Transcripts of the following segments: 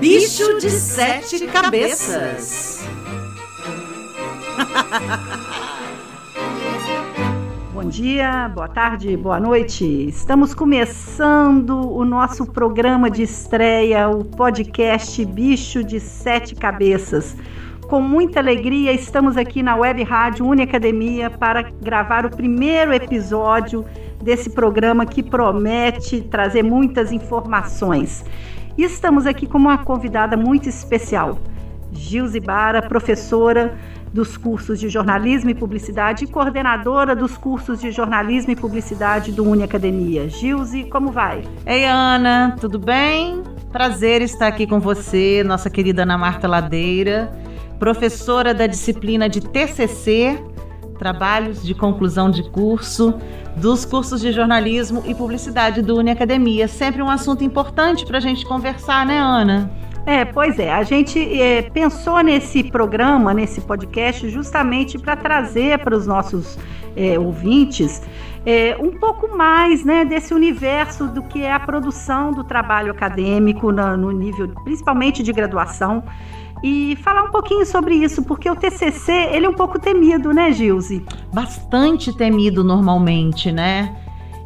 Bicho de Sete Cabeças. Bom dia, boa tarde, boa noite. Estamos começando o nosso programa de estreia, o podcast Bicho de Sete Cabeças. Com muita alegria, estamos aqui na Web Rádio Uniacademia para gravar o primeiro episódio desse programa que promete trazer muitas informações. E estamos aqui com uma convidada muito especial, Gilze Bara, professora dos cursos de jornalismo e publicidade e coordenadora dos cursos de jornalismo e publicidade do Uni Academia. Gilze, como vai? Ei, Ana, tudo bem? Prazer estar aqui com você, nossa querida Ana Marta Ladeira, professora da disciplina de TCC, trabalhos de conclusão de curso dos cursos de jornalismo e publicidade do Uni Academia. Sempre um assunto importante para a gente conversar, né, Ana? É, pois é. A gente é, pensou nesse programa, nesse podcast, justamente para trazer para os nossos é, ouvintes é, um pouco mais né, desse universo do que é a produção do trabalho acadêmico no nível, principalmente de graduação e falar um pouquinho sobre isso, porque o TCC ele é um pouco temido, né, Gilze? Bastante temido normalmente, né?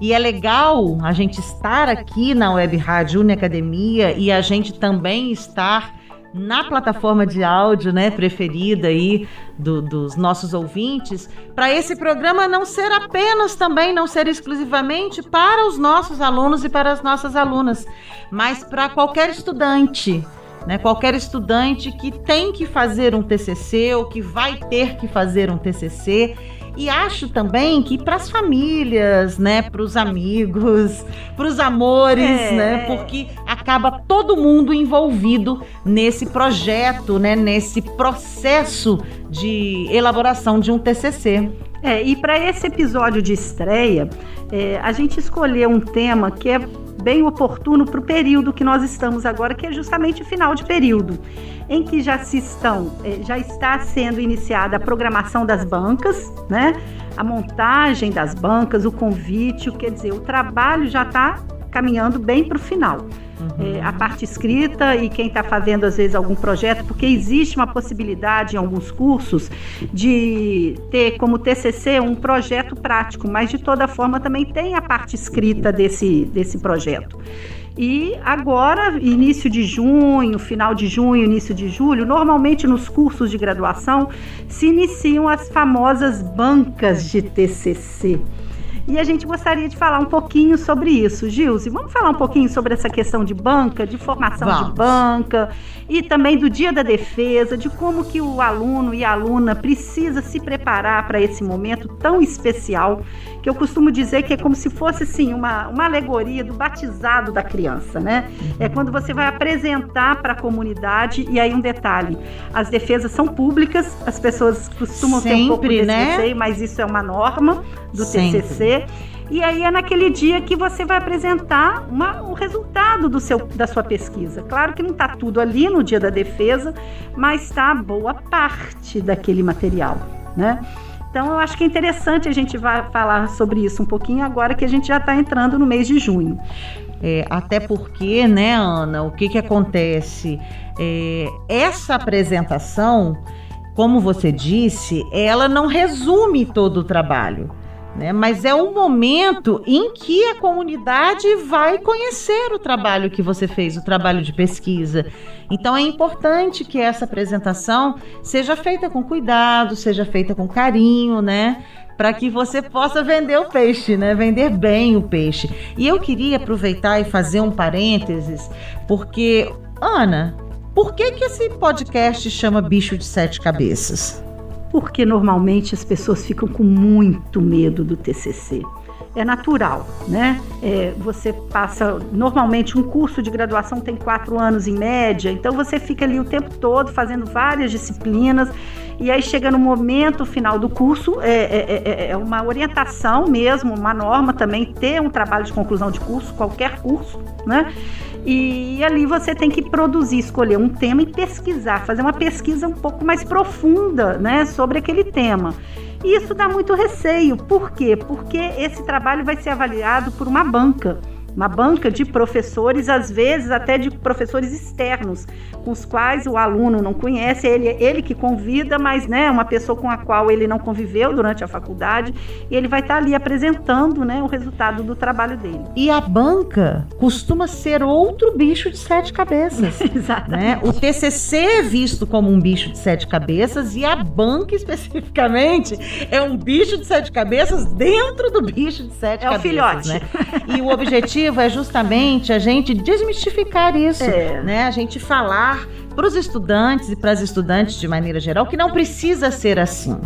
E é legal a gente estar aqui na Web Rádio Uniacademia e a gente também estar na plataforma de áudio, né, preferida aí do, dos nossos ouvintes, para esse programa não ser apenas também, não ser exclusivamente para os nossos alunos e para as nossas alunas, mas para qualquer estudante né? Qualquer estudante que tem que fazer um TCC ou que vai ter que fazer um TCC. E acho também que para as famílias, né, para os amigos, para os amores, é. né, porque acaba todo mundo envolvido nesse projeto, né, nesse processo de elaboração de um TCC. É, e para esse episódio de estreia, é, a gente escolheu um tema que é bem oportuno para o período que nós estamos agora, que é justamente o final de período, em que já se estão, é, já está sendo iniciada a programação das bancas, né? A montagem das bancas, o convite, quer dizer, o trabalho já está caminhando bem para o final. É, a parte escrita e quem está fazendo às vezes algum projeto, porque existe uma possibilidade em alguns cursos de ter como TCC um projeto prático, mas de toda forma também tem a parte escrita desse, desse projeto. E agora, início de junho, final de junho, início de julho, normalmente nos cursos de graduação se iniciam as famosas bancas de TCC. E a gente gostaria de falar um pouquinho sobre isso. Gilce, vamos falar um pouquinho sobre essa questão de banca, de formação vamos. de banca e também do dia da defesa, de como que o aluno e a aluna precisa se preparar para esse momento tão especial, que eu costumo dizer que é como se fosse assim uma, uma alegoria do batizado da criança, né? É quando você vai apresentar para a comunidade e aí um detalhe, as defesas são públicas, as pessoas costumam Sempre, ter um pouco desse né? receio, mas isso é uma norma do Sempre. TCC. E aí é naquele dia que você vai apresentar uma, o resultado do seu, da sua pesquisa. Claro que não está tudo ali no dia da defesa, mas está boa parte daquele material, né? Então eu acho que é interessante a gente vai falar sobre isso um pouquinho agora que a gente já está entrando no mês de junho. É, até porque, né, Ana, o que, que acontece? É, essa apresentação, como você disse, ela não resume todo o trabalho né? Mas é um momento em que a comunidade vai conhecer o trabalho que você fez, o trabalho de pesquisa. Então é importante que essa apresentação seja feita com cuidado, seja feita com carinho, né? Para que você possa vender o peixe, né? Vender bem o peixe. E eu queria aproveitar e fazer um parênteses, porque, Ana, por que, que esse podcast chama Bicho de Sete Cabeças? Porque normalmente as pessoas ficam com muito medo do TCC. É natural, né? É, você passa. Normalmente, um curso de graduação tem quatro anos em média, então você fica ali o tempo todo fazendo várias disciplinas, e aí chega no momento final do curso, é, é, é, é uma orientação mesmo, uma norma também, ter um trabalho de conclusão de curso, qualquer curso, né? E ali você tem que produzir, escolher um tema e pesquisar, fazer uma pesquisa um pouco mais profunda, né, sobre aquele tema. E isso dá muito receio. Por quê? Porque esse trabalho vai ser avaliado por uma banca. Uma banca de professores, às vezes até de professores externos, com os quais o aluno não conhece, ele, ele que convida, mas né, uma pessoa com a qual ele não conviveu durante a faculdade, e ele vai estar ali apresentando né, o resultado do trabalho dele. E a banca costuma ser outro bicho de sete cabeças. Exatamente. Né? O TCC é visto como um bicho de sete cabeças e a banca especificamente é um bicho de sete cabeças dentro do bicho de sete é cabeças. É o filhote. Né? E o objetivo é justamente a gente desmistificar isso, é. né? A gente falar para os estudantes e para as estudantes de maneira geral que não precisa ser assim.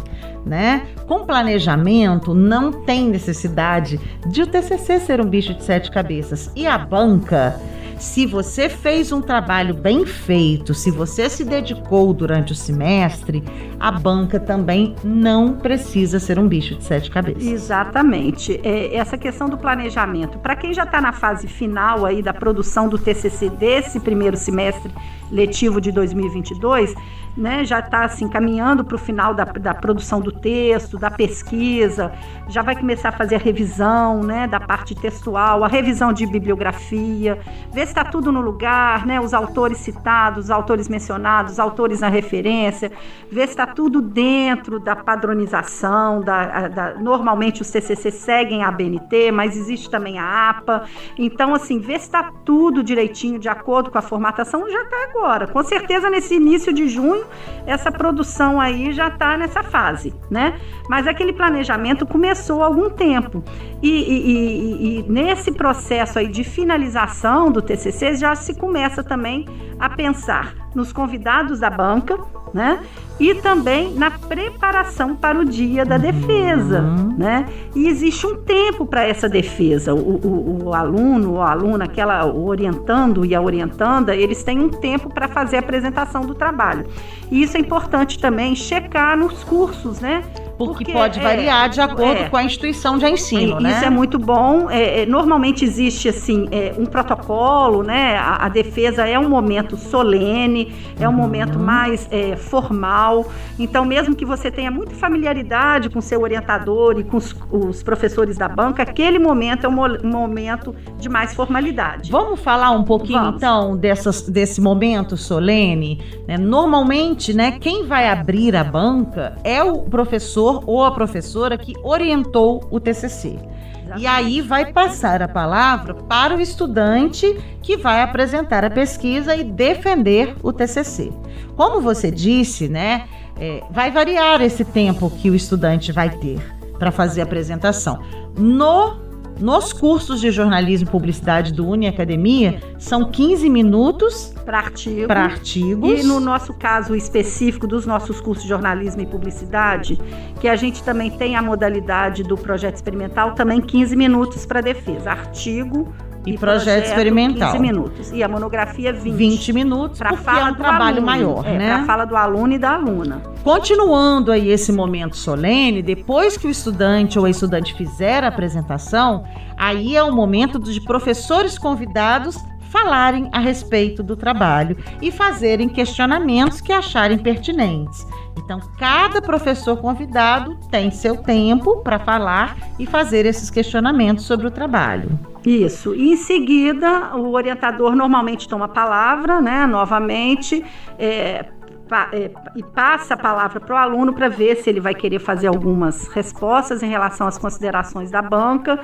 Né? Com planejamento, não tem necessidade de o TCC ser um bicho de sete cabeças. E a banca, se você fez um trabalho bem feito, se você se dedicou durante o semestre, a banca também não precisa ser um bicho de sete cabeças. Exatamente. É, essa questão do planejamento. Para quem já está na fase final aí da produção do TCC desse primeiro semestre letivo de 2022, né, já está assim caminhando para o final da, da produção do texto, da pesquisa, já vai começar a fazer a revisão, né, da parte textual, a revisão de bibliografia, ver se está tudo no lugar, né, os autores citados, os autores mencionados, os autores na referência, ver se está tudo dentro da padronização, da, da, normalmente os TCC seguem a ABNT, mas existe também a APA, então assim, ver se está tudo direitinho, de acordo com a formatação, já está agora, com certeza nesse início de junho essa produção aí já está nessa fase, né? Mas aquele planejamento começou há algum tempo. E, e, e, e, nesse processo aí de finalização do TCC já se começa também a pensar nos convidados da banca, né? E também na preparação para o dia da defesa, uhum. né? E existe um tempo para essa defesa. O, o, o, aluno a aluna, aquela o orientando e a orientanda, eles têm um tempo para fazer a apresentação do trabalho. E isso é importante também checar nos cursos, né? Porque, Porque pode é, variar de acordo é, com a instituição de ensino, né? Isso é muito bom. É, é, normalmente existe assim é, um protocolo, né? A, a, defesa é um momento solene, é um uhum. momento mais é, formal. Então, mesmo que você tenha muita familiaridade com seu orientador e com os, os professores da banca, aquele momento é um, um, momento de mais formalidade. Vamos falar um pouquinho Vamos. então dessas, desse momento solene. Né? Normalmente, né? Quem vai abrir a banca é o professor professor ou a professora que orientou o TCC. E aí vai passar a palavra para o estudante que vai apresentar a pesquisa e defender o TCC. Como você disse, né, é, vai variar esse tempo que o estudante vai ter para fazer a apresentação. No nos cursos de jornalismo e publicidade do Uni Academia, são 15 minutos para artigo. artigos. E no nosso caso específico dos nossos cursos de jornalismo e publicidade, que a gente também tem a modalidade do projeto experimental, também 15 minutos para defesa. Artigo, e, e projeto, projeto experimental. 15 minutos. E a monografia 20. 20 minutos, para fala é um trabalho aluno, maior, é, né? Para fala do aluno e da aluna. Continuando aí esse momento solene, depois que o estudante ou a estudante fizer a apresentação, aí é o momento de professores convidados falarem a respeito do trabalho e fazerem questionamentos que acharem pertinentes. Então, cada professor convidado tem seu tempo para falar e fazer esses questionamentos sobre o trabalho. Isso. E em seguida, o orientador normalmente toma a palavra, né, novamente, é, pa, é, e passa a palavra para o aluno para ver se ele vai querer fazer algumas respostas em relação às considerações da banca.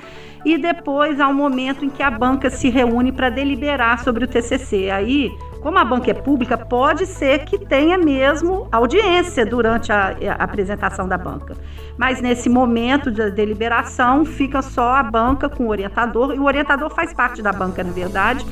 E depois há um momento em que a banca se reúne para deliberar sobre o TCC. Aí como a banca é pública, pode ser que tenha mesmo audiência durante a, a, apresentação da banca. Mas nesse momento de deliberação, fica só a banca com o orientador, e o orientador faz parte da banca, na verdade,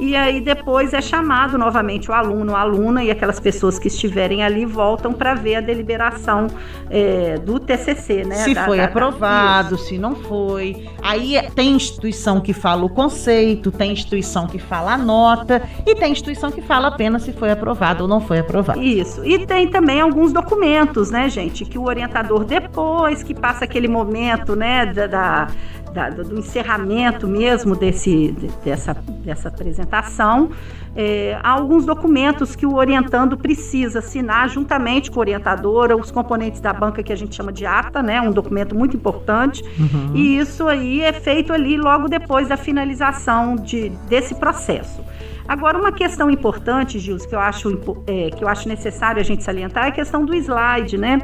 e aí depois é chamado novamente o aluno, a aluna e aquelas pessoas que estiverem ali voltam para ver a deliberação é, do TCC, né? Se da, foi da, aprovado, da... se não foi. Aí é, tem instituição que fala o conceito, tem instituição que fala a nota e tem instituição que fala apenas se foi aprovado ou não foi aprovado. Isso. E tem também alguns documentos, né, gente, que o orientador depois que passa aquele momento, né, da, da do encerramento mesmo desse, dessa, dessa apresentação, é, há alguns documentos que o orientando precisa assinar juntamente com a orientadora, os componentes da banca que a gente chama de ata, né, um documento muito importante, uhum. e isso aí é feito ali logo depois da finalização de, desse processo. Agora, uma questão importante, Gils, que eu acho, é, que eu acho necessário a gente salientar é a questão do slide, né?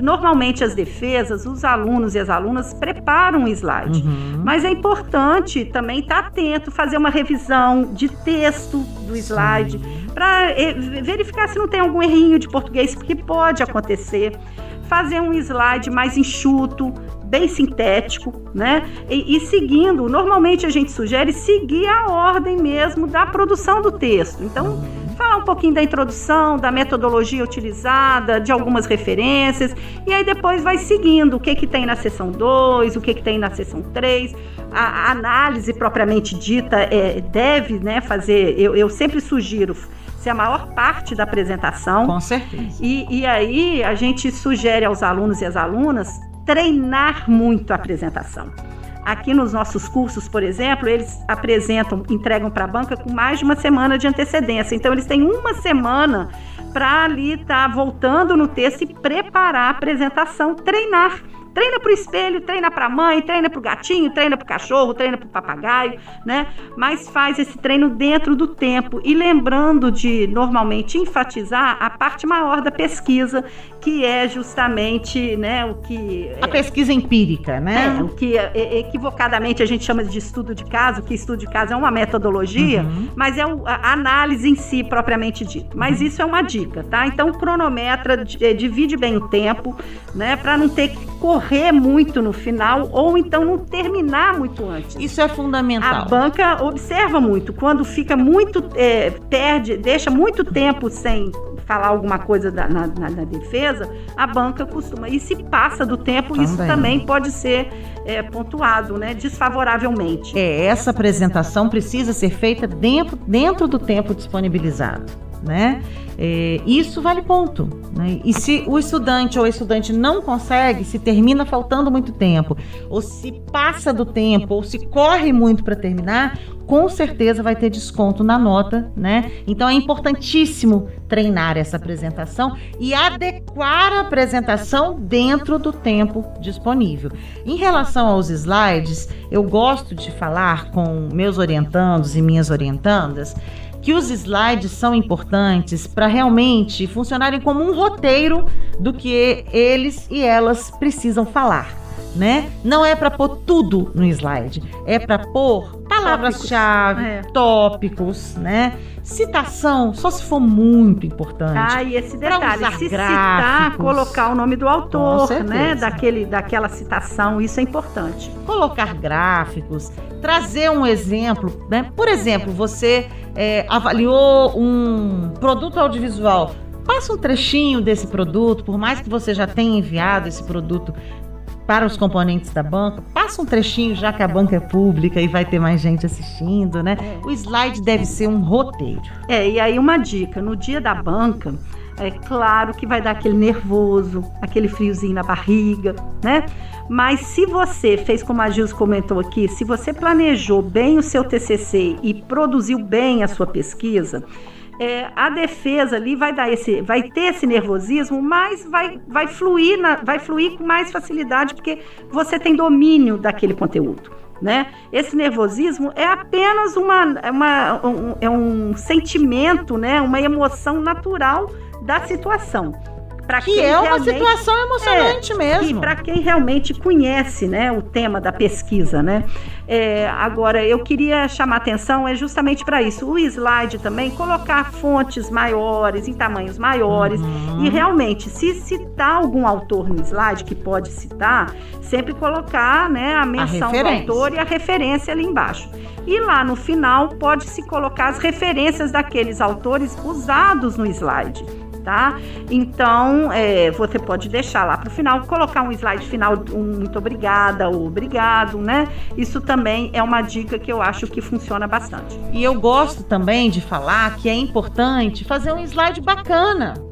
Normalmente as defesas, os alunos e as alunas preparam o slide, uhum. mas é importante também estar atento, fazer uma revisão de texto do slide, para é, verificar se não tem algum errinho de português, porque pode acontecer fazer um slide mais enxuto, bem sintético, né? E, e, seguindo, normalmente a gente sugere seguir a ordem mesmo da produção do texto. Então, falar um pouquinho da introdução, da metodologia utilizada, de algumas referências, e aí depois vai seguindo o que, que tem na seção 2, o que, que tem na seção 3. A, a análise propriamente dita é, deve né, fazer, eu, eu sempre sugiro ser a maior parte da apresentação. Com certeza. E, e aí a gente sugere aos alunos e às alunas treinar muito a apresentação. Aqui nos nossos cursos, por exemplo, eles apresentam, entregam para a banca com mais de uma semana de antecedência. Então, eles têm uma semana para ali estar tá voltando no texto e preparar a apresentação, treinar Treina para o espelho, treina para a mãe, treina para o gatinho, treina para o cachorro, treina para o papagaio, né? Mas faz esse treino dentro do tempo e lembrando de normalmente enfatizar a parte maior da pesquisa, que é justamente, né, o que a pesquisa empírica, né? É, o que é, é, equivocadamente a gente chama de estudo de caso, que estudo de caso é uma metodologia, uhum. mas é a análise em si propriamente dito. Mas uhum. isso é uma dica, tá? Então cronometra, é, divide bem o tempo, né, para não ter que correr correr muito no final ou então não terminar muito antes. Isso é fundamental. A banca observa muito quando fica muito é, perde, deixa muito tempo sem falar alguma coisa da, na, na, na, defesa, a banca costuma. E se passa do tempo, também. isso também pode ser é, pontuado, né, desfavoravelmente. É, essa apresentação precisa ser feita dentro, dentro do tempo disponibilizado né? É, isso vale ponto. Né? E se o estudante ou a estudante não consegue, se termina faltando muito tempo, ou se passa do tempo, ou se corre muito para terminar, com certeza vai ter desconto na nota, né? Então é importantíssimo treinar essa apresentação e adequar a apresentação dentro do tempo disponível. Em relação aos slides, eu gosto de falar com meus orientandos e minhas orientandas que os slides são importantes para realmente funcionarem como um roteiro do que eles e elas precisam falar. Né? Não é para pôr tudo no slide, é para pôr palavras-chave, é. tópicos, né? Citação, só se for muito importante. Ah, e esse detalhe, se gráficos. citar, colocar o nome do autor, né? Daquele, daquela citação, isso é importante. Colocar gráficos, trazer um exemplo, né? Por exemplo, você é, avaliou um produto audiovisual. Passa um trechinho desse produto, por mais que você já tenha enviado esse produto para os componentes da banca. Passa um trechinho, já que a banca é pública e vai ter mais gente assistindo, né? O slide deve ser um roteiro. É, e aí uma dica: no dia da banca, é claro que vai dar aquele nervoso, aquele friozinho na barriga, né? Mas se você fez como a Gils comentou aqui, se você planejou bem o seu TCC e produziu bem a sua pesquisa, é, a defesa ali vai dar esse, vai ter esse nervosismo, mas vai, vai fluir, na, vai fluir com mais facilidade porque você tem domínio daquele conteúdo. Né? Esse nervosismo é apenas uma, uma um, é um sentimento, né? uma emoção natural da situação. Pra que é uma situação emocionante é, mesmo. E para quem realmente conhece né, o tema da pesquisa. Né? É, agora, eu queria chamar atenção é justamente para isso. O slide também, colocar fontes maiores, em tamanhos maiores. Uhum. E realmente, se citar algum autor no slide, que pode citar, sempre colocar né, a menção a do autor e a referência ali embaixo. E lá no final, pode-se colocar as referências daqueles autores usados no slide tá? Então, é, você pode deixar lá para o final, colocar um slide final, um muito obrigada ou obrigado, né? Isso também é uma dica que eu acho que funciona bastante. E eu gosto também de falar que é importante fazer um slide bacana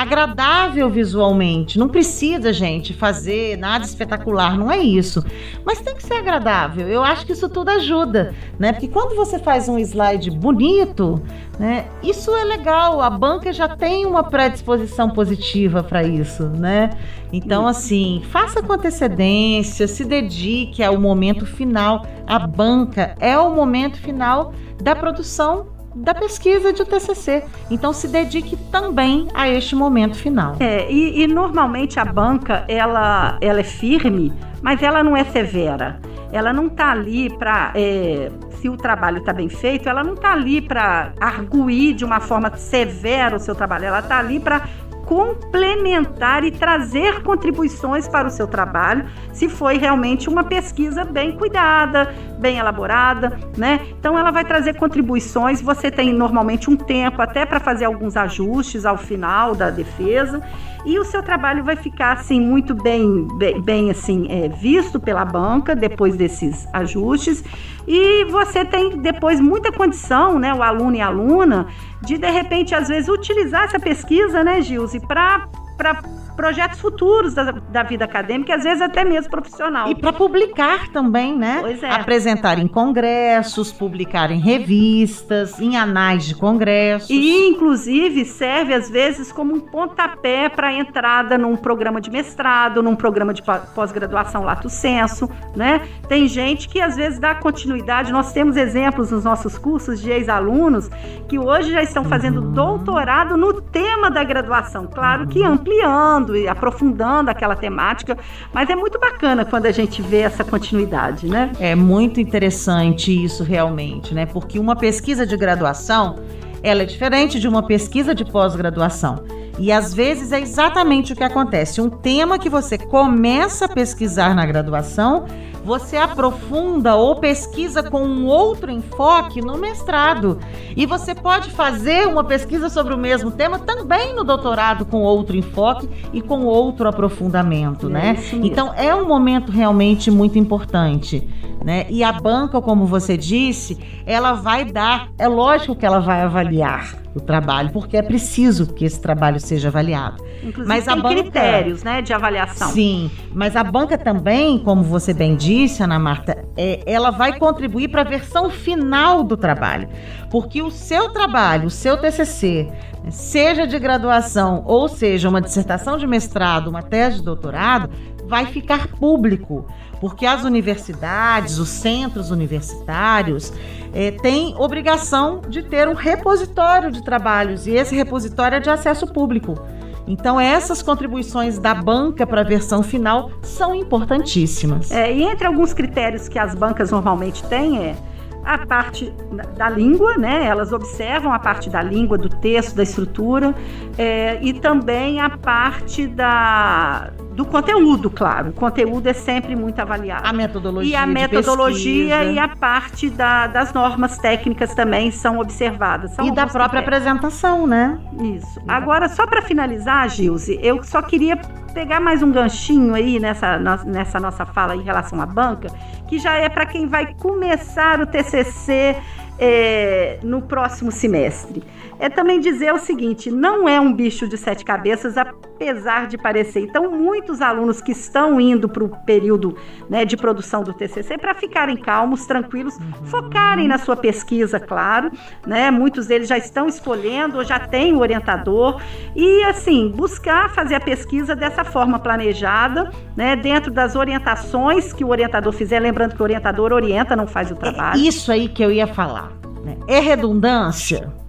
agradável visualmente. Não precisa, gente, fazer nada espetacular, não é isso. Mas tem que ser agradável. Eu acho que isso tudo ajuda, né? Porque quando você faz um slide bonito, né? Isso é legal. A banca já tem uma predisposição positiva para isso, né? Então, assim, faça com antecedência, se dedique ao momento final. A banca é o momento final da produção da pesquisa de TCC. Então se dedique também a este momento final. É, e, e normalmente a banca ela, ela é firme, mas ela não é severa. Ela não está ali para é, se o trabalho está bem feito, ela não está ali para arguir de uma forma severa o seu trabalho. Ela está ali para complementar e trazer contribuições para o seu trabalho, se foi realmente uma pesquisa bem cuidada, bem elaborada, né? Então ela vai trazer contribuições, você tem normalmente um tempo até para fazer alguns ajustes ao final da defesa e o seu trabalho vai ficar assim muito bem, bem, bem assim é, visto pela banca depois desses ajustes. E você tem depois muita condição, né, o aluno e a aluna, de de repente às vezes utilizar essa pesquisa, né, Gilze, para para projetos futuros da, da, vida acadêmica às vezes até mesmo profissional. E para publicar também, né? Pois é. Apresentar em congressos, publicar em revistas, em anais de congressos. E, inclusive, serve às vezes como um pontapé para a entrada num programa de mestrado, num programa de pós-graduação lato senso, né? Tem gente que às vezes dá continuidade. Nós temos exemplos nos nossos cursos de ex-alunos que hoje já estão fazendo uhum. doutorado no tema da graduação. Claro que amplia e aprofundando aquela temática, mas é muito bacana quando a gente vê essa continuidade, né? É muito interessante isso realmente, né? Porque uma pesquisa de graduação, ela é diferente de uma pesquisa de pós-graduação. E às vezes é exatamente o que acontece. Um tema que você começa a pesquisar na graduação você aprofunda ou pesquisa com um outro enfoque no mestrado. E você pode fazer uma pesquisa sobre o mesmo tema também no doutorado com outro enfoque e com outro aprofundamento, é né? Então é um momento realmente muito importante, né? E a banca, como você disse, ela vai dar, é lógico que ela vai avaliar o trabalho, porque é preciso que esse trabalho seja avaliado. Inclusive, mas tem a banca, critérios né, de avaliação. Sim, mas a banca também, como você bem disse, Ana Marta, é, ela vai contribuir para a versão final do trabalho. Porque o seu trabalho, o seu TCC, seja de graduação ou seja uma dissertação de mestrado, uma tese de doutorado, vai ficar público, porque as universidades, os centros universitários, é, têm obrigação de ter um repositório de trabalhos e esse repositório é de acesso público. Então, essas contribuições da banca para a versão final são importantíssimas. É, e entre alguns critérios que as bancas normalmente têm é a parte da língua, né? Elas observam a parte da língua, do texto, da estrutura, é, e também a parte da, do conteúdo, claro. O conteúdo é sempre muito avaliado. A metodologia. E a metodologia e a parte da, das normas técnicas também são observadas. São e da própria apresentação, né? Isso. Agora, só para finalizar, Gilze, eu só queria pegar mais um ganchinho aí nessa, nessa nossa fala em relação à banca, que já é para quem vai começar o TCC é, no próximo semestre. É também dizer o seguinte: não é um bicho de sete cabeças, apesar de parecer. Então, muitos alunos que estão indo para o período né, de produção do TCC, para ficarem calmos, tranquilos, uhum. focarem na sua pesquisa, claro. Né? Muitos deles já estão escolhendo ou já têm o orientador. E, assim, buscar fazer a pesquisa dessa forma planejada, né, dentro das orientações que o orientador fizer. Lembrando que o orientador orienta, não faz o trabalho. É isso aí que eu ia falar. Né? É redundância?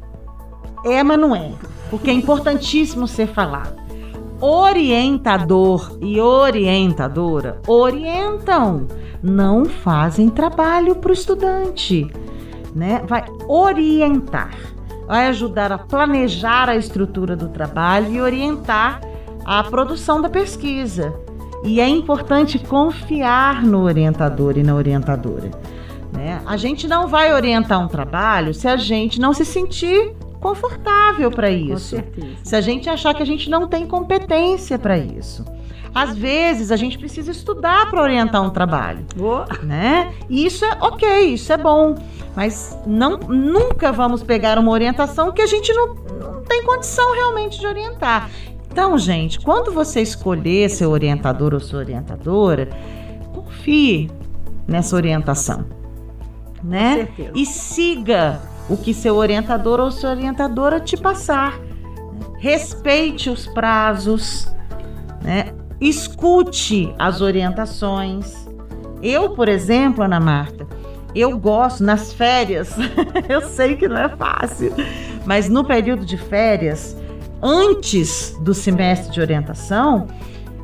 É, mas não é. Porque é importantíssimo ser falado. Orientador e orientadora orientam, não fazem trabalho para o estudante, né? Vai orientar, vai ajudar a planejar a estrutura do trabalho e orientar a produção da pesquisa. E é importante confiar no orientador e na orientadora. Né? A gente não vai orientar um trabalho se a gente não se sentir confortável para isso. Se a gente achar que a gente não tem competência para isso. Às vezes a gente precisa estudar para orientar um trabalho, oh. né? E isso é ok, isso é bom, mas não, nunca vamos pegar uma orientação que a gente não, não tem condição realmente de orientar. Então, gente, quando você escolher seu orientador ou sua orientadora, confie nessa orientação, né? E siga o que seu orientador ou sua orientadora te passar. Respeite os prazos, né? Escute as orientações. Eu, por exemplo, Ana Marta, eu gosto nas férias. eu sei que não é fácil, mas no período de férias, antes do semestre de orientação,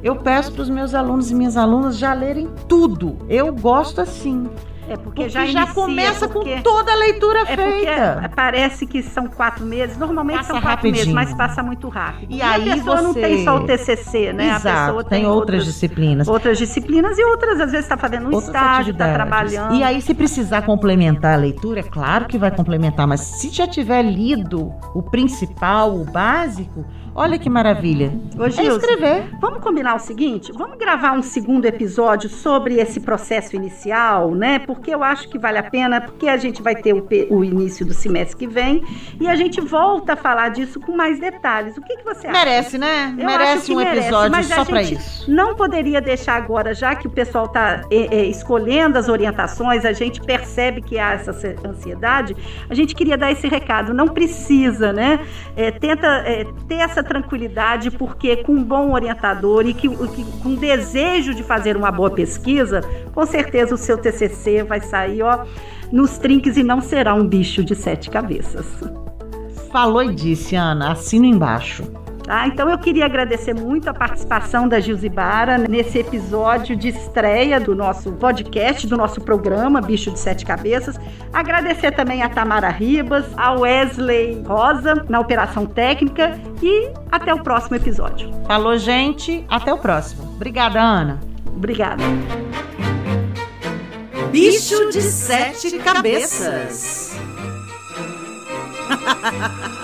eu peço para os meus alunos e minhas alunas já lerem tudo. Eu gosto assim. É porque, porque já, já inicia, começa porque com toda a leitura é feita. parece que são quatro meses, normalmente passa são quatro rapidinho. meses, mas passa muito rápido. E, e aí a pessoa você... não tem só o TCC, né? Exato, a pessoa tem, tem outras, disciplinas. Outras disciplinas e outras às vezes está fazendo um outras estágio, está trabalhando. E aí se precisar complementar a leitura, é claro que vai complementar, mas se já tiver lido o principal, o básico, Olha que maravilha. Ô, é escrever. Vamos combinar o seguinte? Vamos gravar um segundo episódio sobre esse processo inicial, né? Porque eu acho que vale a pena, porque a gente vai ter o, o início do semestre que vem e a gente volta a falar disso com mais detalhes. O que, que você acha? Merece, né? Eu merece um merece, episódio só para isso. Não poderia deixar agora, já que o pessoal está é, é, escolhendo as orientações, a gente percebe que há essa ansiedade. A gente queria dar esse recado. Não precisa, né? É, tenta é, ter essa tranquilidade, porque com um bom orientador e que, que, com desejo de fazer uma boa pesquisa, com certeza o seu TCC vai sair ó, nos trinques e não será um bicho de sete cabeças. Falou e disse, Ana, assino embaixo. Ah, então eu queria agradecer muito a participação da Gilzibara nesse episódio de estreia do nosso podcast, do nosso programa Bicho de Sete Cabeças. Agradecer também a Tamara Ribas, a Wesley Rosa na operação técnica e até o próximo episódio. Falou, gente. Até o próximo. Obrigada, Ana. Obrigada. Bicho de Sete Cabeças.